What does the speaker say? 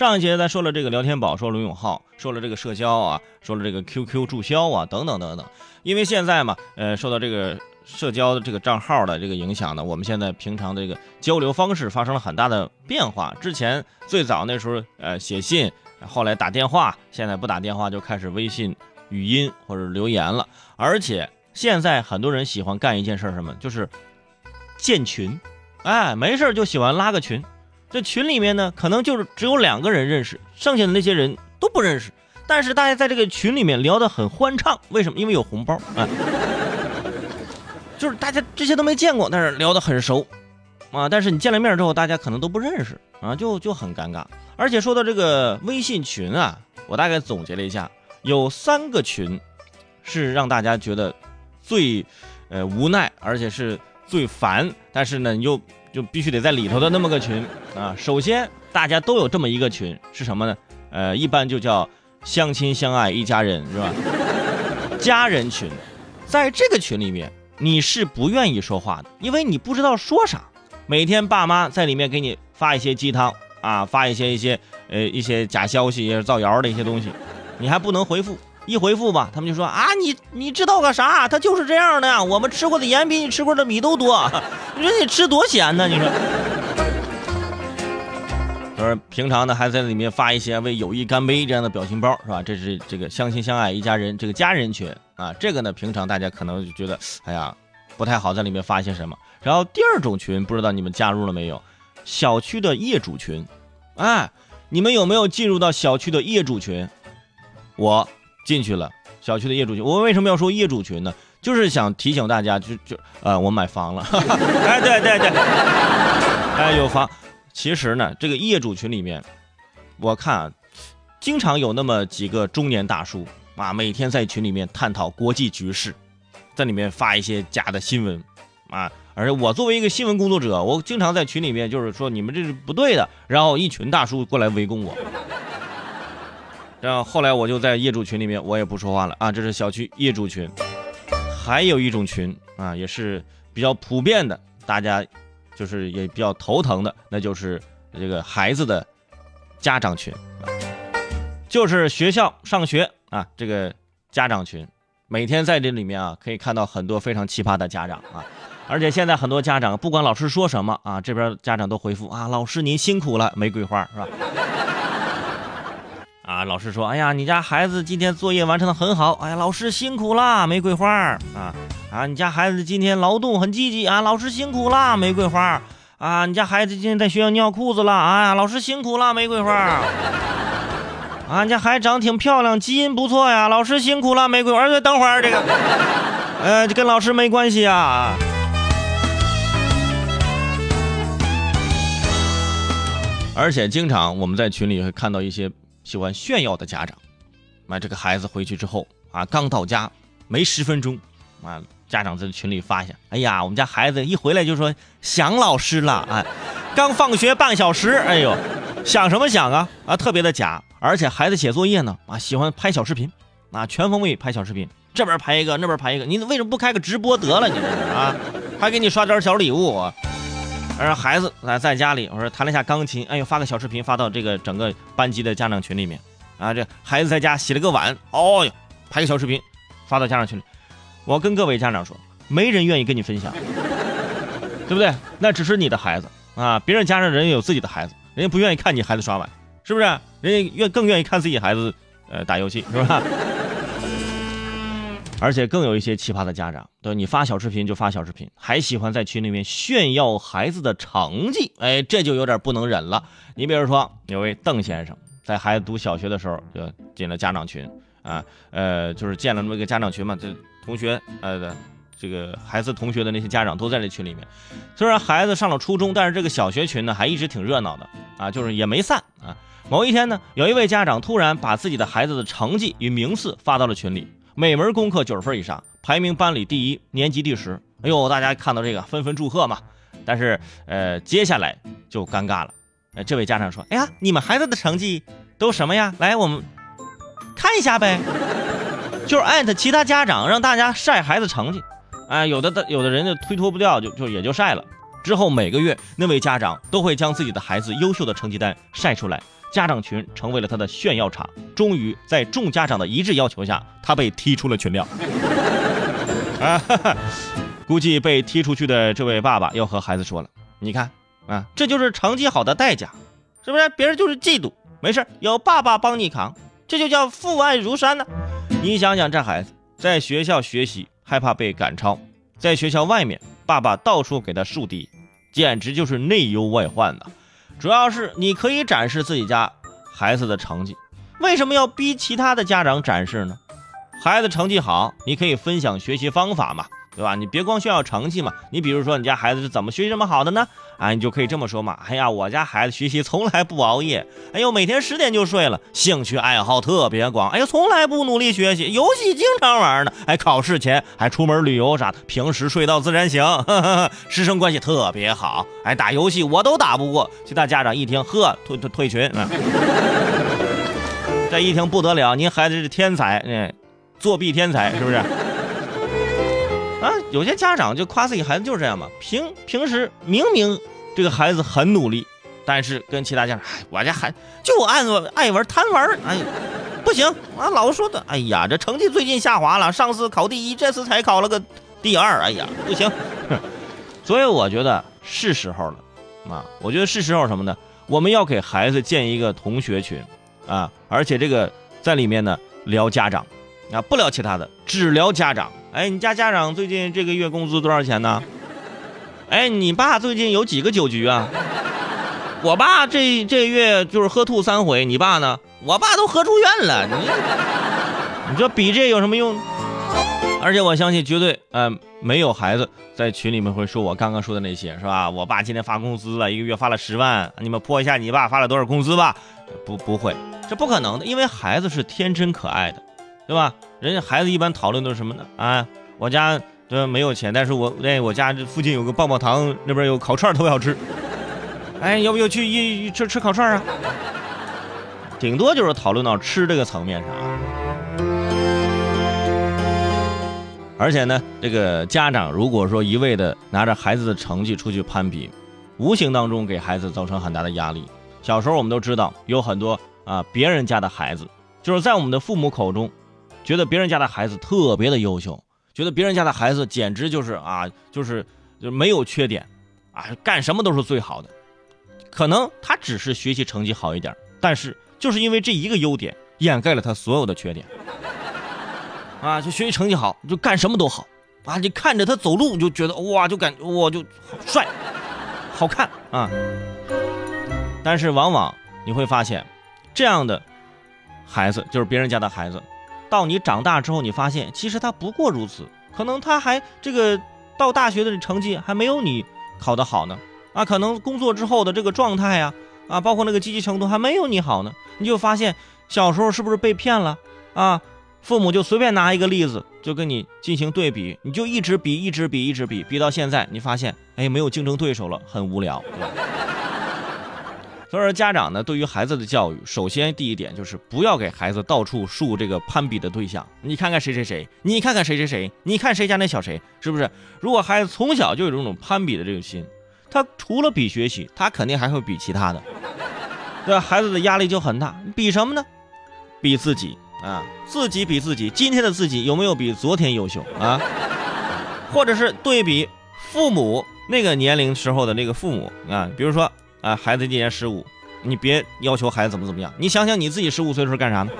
上一节咱说了这个聊天宝，说罗永浩，说了这个社交啊，说了这个 QQ 注销啊，等等等等。因为现在嘛，呃，受到这个社交的这个账号的这个影响呢，我们现在平常这个交流方式发生了很大的变化。之前最早那时候，呃，写信，后来打电话，现在不打电话就开始微信语音或者留言了。而且现在很多人喜欢干一件事，什么？就是建群，哎，没事就喜欢拉个群。这群里面呢，可能就是只有两个人认识，剩下的那些人都不认识。但是大家在这个群里面聊得很欢畅，为什么？因为有红包啊，就是大家这些都没见过，但是聊得很熟啊。但是你见了面之后，大家可能都不认识啊，就就很尴尬。而且说到这个微信群啊，我大概总结了一下，有三个群是让大家觉得最呃无奈，而且是最烦，但是呢，你又。就必须得在里头的那么个群啊！首先，大家都有这么一个群，是什么呢？呃，一般就叫相亲相爱一家人，是吧？家人群，在这个群里面，你是不愿意说话的，因为你不知道说啥。每天爸妈在里面给你发一些鸡汤啊，发一些一些呃一些假消息、造谣的一些东西，你还不能回复。一回复吧，他们就说啊，你你知道个啥？他就是这样的。我们吃过的盐比你吃过的米都多。你说你吃多咸呢？你说。就是平常呢，还在里面发一些为友谊干杯这样的表情包，是吧？这是这个相亲相爱一家人，这个家人群啊。这个呢，平常大家可能就觉得，哎呀，不太好在里面发些什么。然后第二种群，不知道你们加入了没有？小区的业主群，哎，你们有没有进入到小区的业主群？我。进去了，小区的业主群。我为什么要说业主群呢？就是想提醒大家，就就呃，我买房了。哎，对对对，哎，有房。其实呢，这个业主群里面，我看啊，经常有那么几个中年大叔啊，每天在群里面探讨国际局势，在里面发一些假的新闻啊。而且我作为一个新闻工作者，我经常在群里面就是说你们这是不对的，然后一群大叔过来围攻我。然后后来我就在业主群里面，我也不说话了啊。这是小区业主群，还有一种群啊，也是比较普遍的，大家就是也比较头疼的，那就是这个孩子的家长群，就是学校上学啊，这个家长群，每天在这里面啊，可以看到很多非常奇葩的家长啊，而且现在很多家长不管老师说什么啊，这边家长都回复啊，老师您辛苦了，玫瑰花是吧？啊，老师说，哎呀，你家孩子今天作业完成的很好，哎呀，老师辛苦啦，玫瑰花啊啊，你家孩子今天劳动很积极啊，老师辛苦啦，玫瑰花啊，你家孩子今天在学校尿裤子了，哎呀，老师辛苦了，玫瑰花啊，你家孩子长得挺漂亮，基因不错呀，老师辛苦了，玫瑰花。儿等会儿这个，呃，跟老师没关系啊。而且经常我们在群里会看到一些。喜欢炫耀的家长，那，这个孩子回去之后啊，刚到家没十分钟，啊，家长在群里发一下，哎呀，我们家孩子一回来就说想老师了，哎，刚放学半小时，哎呦，想什么想啊，啊，特别的假，而且孩子写作业呢，啊，喜欢拍小视频，啊，全方位拍小视频，这边拍一个，那边拍一个，你为什么不开个直播得了？你这是啊，还给你刷点小礼物。而孩子在在家里，我说弹了一下钢琴，哎呦，发个小视频发到这个整个班级的家长群里面，啊，这孩子在家洗了个碗，哦哟，拍个小视频发到家长群里。我跟各位家长说，没人愿意跟你分享，对不对？那只是你的孩子啊，别人家长人家有自己的孩子，人家不愿意看你孩子刷碗，是不是？人家愿更愿意看自己孩子呃打游戏，是吧？而且更有一些奇葩的家长，对你发小视频就发小视频，还喜欢在群里面炫耀孩子的成绩，哎，这就有点不能忍了。你比如说，有位邓先生，在孩子读小学的时候就进了家长群，啊，呃，就是建了那么一个家长群嘛，这同学，呃，这个孩子同学的那些家长都在这群里面。虽然孩子上了初中，但是这个小学群呢还一直挺热闹的，啊，就是也没散啊。某一天呢，有一位家长突然把自己的孩子的成绩与名次发到了群里。每门功课九十分以上，排名班里第一，年级第十。哎呦，大家看到这个纷纷祝贺嘛。但是，呃，接下来就尴尬了。哎，这位家长说：“哎呀，你们孩子的成绩都什么呀？来，我们看一下呗。”就是艾特其他家长，让大家晒孩子成绩。哎，有的的有的人就推脱不掉，就就也就晒了。之后每个月，那位家长都会将自己的孩子优秀的成绩单晒出来。家长群成为了他的炫耀场。终于在众家长的一致要求下，他被踢出了群聊。啊，估计被踢出去的这位爸爸要和孩子说了：“你看啊，这就是成绩好的代价，是不是？别人就是嫉妒，没事有爸爸帮你扛，这就叫父爱如山呢。你想想，这孩子在学校学习害怕被赶超，在学校外面爸爸到处给他树敌，简直就是内忧外患呐。主要是你可以展示自己家孩子的成绩，为什么要逼其他的家长展示呢？”孩子成绩好，你可以分享学习方法嘛，对吧？你别光炫耀成绩嘛。你比如说，你家孩子是怎么学习这么好的呢？啊，你就可以这么说嘛。哎呀，我家孩子学习从来不熬夜，哎呦，每天十点就睡了，兴趣爱好特别广，哎呦，从来不努力学习，游戏经常玩呢。哎，考试前还出门旅游啥的，平时睡到自然醒，师生关系特别好。哎，打游戏我都打不过，其他家长一听，呵，退退退群啊。这一听不得了，您孩子是天才，哎。作弊天才是不是？有些家长就夸自己孩子就是这样嘛。平平时明明这个孩子很努力，但是跟其他家长，哎，我家孩就爱爱玩贪玩，哎，不行啊，老说的，哎呀，这成绩最近下滑了，上次考第一，这次才考了个第二，哎呀，不行。所以我觉得是时候了，啊，我觉得是时候什么呢？我们要给孩子建一个同学群，啊，而且这个在里面呢聊家长。啊，不聊其他的，只聊家长。哎，你家家长最近这个月工资多少钱呢？哎，你爸最近有几个酒局啊？我爸这这月就是喝吐三回。你爸呢？我爸都喝住院了。你，你说比这有什么用？而且我相信，绝对呃没有孩子在群里面会说我刚刚说的那些，是吧？我爸今天发工资了，一个月发了十万，你们泼一下你爸发了多少工资吧？不，不会，这不可能的，因为孩子是天真可爱的。对吧？人家孩子一般讨论都是什么呢？啊，我家对吧没有钱，但是我哎，我家这附近有个棒棒糖，那边有烤串特别好吃。哎，要不要去一吃吃烤串啊？顶多就是讨论到吃这个层面上。而且呢，这个家长如果说一味的拿着孩子的成绩出去攀比，无形当中给孩子造成很大的压力。小时候我们都知道，有很多啊别人家的孩子，就是在我们的父母口中。觉得别人家的孩子特别的优秀，觉得别人家的孩子简直就是啊，就是就没有缺点，啊，干什么都是最好的。可能他只是学习成绩好一点，但是就是因为这一个优点，掩盖了他所有的缺点。啊，就学习成绩好，就干什么都好，啊，你看着他走路就觉得哇，就感哇就帅，好看啊。但是往往你会发现，这样的孩子就是别人家的孩子。到你长大之后，你发现其实他不过如此，可能他还这个到大学的成绩还没有你考得好呢，啊，可能工作之后的这个状态呀，啊，包括那个积极程度还没有你好呢，你就发现小时候是不是被骗了啊？父母就随便拿一个例子就跟你进行对比，你就一直比，一直比，一直比，比到现在，你发现哎，没有竞争对手了，很无聊。所以说，家长呢，对于孩子的教育，首先第一点就是不要给孩子到处树这个攀比的对象。你看看谁谁谁，你看看谁谁谁，你看谁家那小谁，是不是？如果孩子从小就有这种攀比的这个心，他除了比学习，他肯定还会比其他的，对吧？孩子的压力就很大。比什么呢？比自己啊，自己比自己，今天的自己有没有比昨天优秀啊？或者是对比父母那个年龄时候的那个父母啊，比如说。啊，孩子今年十五，你别要求孩子怎么怎么样。你想想你自己十五岁的时候干啥呢？